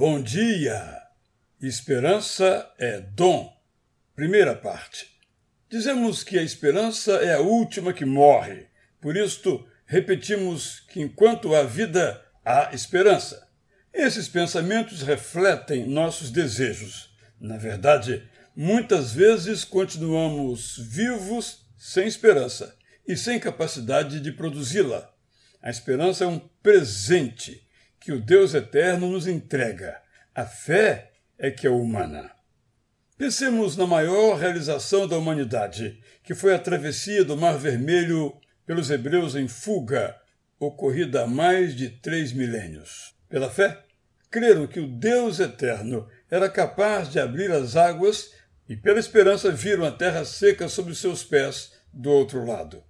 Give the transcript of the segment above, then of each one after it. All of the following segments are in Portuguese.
Bom dia! Esperança é dom. Primeira parte. Dizemos que a esperança é a última que morre. Por isto, repetimos que enquanto há vida, há esperança. Esses pensamentos refletem nossos desejos. Na verdade, muitas vezes continuamos vivos sem esperança e sem capacidade de produzi-la. A esperança é um presente que o Deus eterno nos entrega. A fé é que é humana. Pensemos na maior realização da humanidade, que foi a travessia do Mar Vermelho pelos hebreus em fuga, ocorrida há mais de três milênios. Pela fé, creram que o Deus eterno era capaz de abrir as águas e, pela esperança, viram a terra seca sob seus pés do outro lado.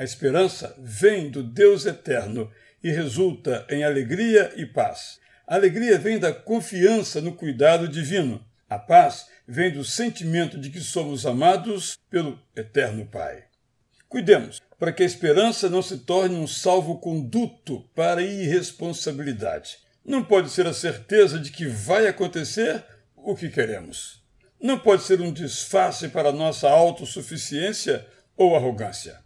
A esperança vem do Deus eterno e resulta em alegria e paz. A alegria vem da confiança no cuidado divino. A paz vem do sentimento de que somos amados pelo Eterno Pai. Cuidemos para que a esperança não se torne um salvo-conduto para a irresponsabilidade. Não pode ser a certeza de que vai acontecer o que queremos. Não pode ser um disfarce para nossa autossuficiência ou arrogância.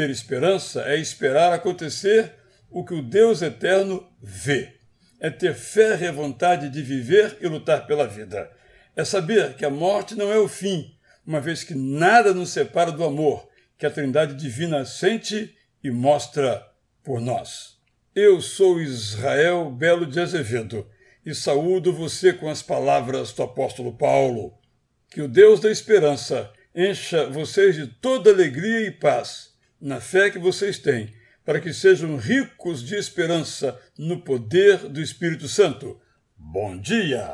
Ter esperança é esperar acontecer o que o Deus eterno vê. É ter fé e vontade de viver e lutar pela vida. É saber que a morte não é o fim, uma vez que nada nos separa do amor que a Trindade Divina sente e mostra por nós. Eu sou Israel Belo de Azevedo e saúdo você com as palavras do apóstolo Paulo. Que o Deus da esperança encha vocês de toda alegria e paz na fé que vocês têm para que sejam ricos de esperança no poder do Espírito Santo. Bom dia!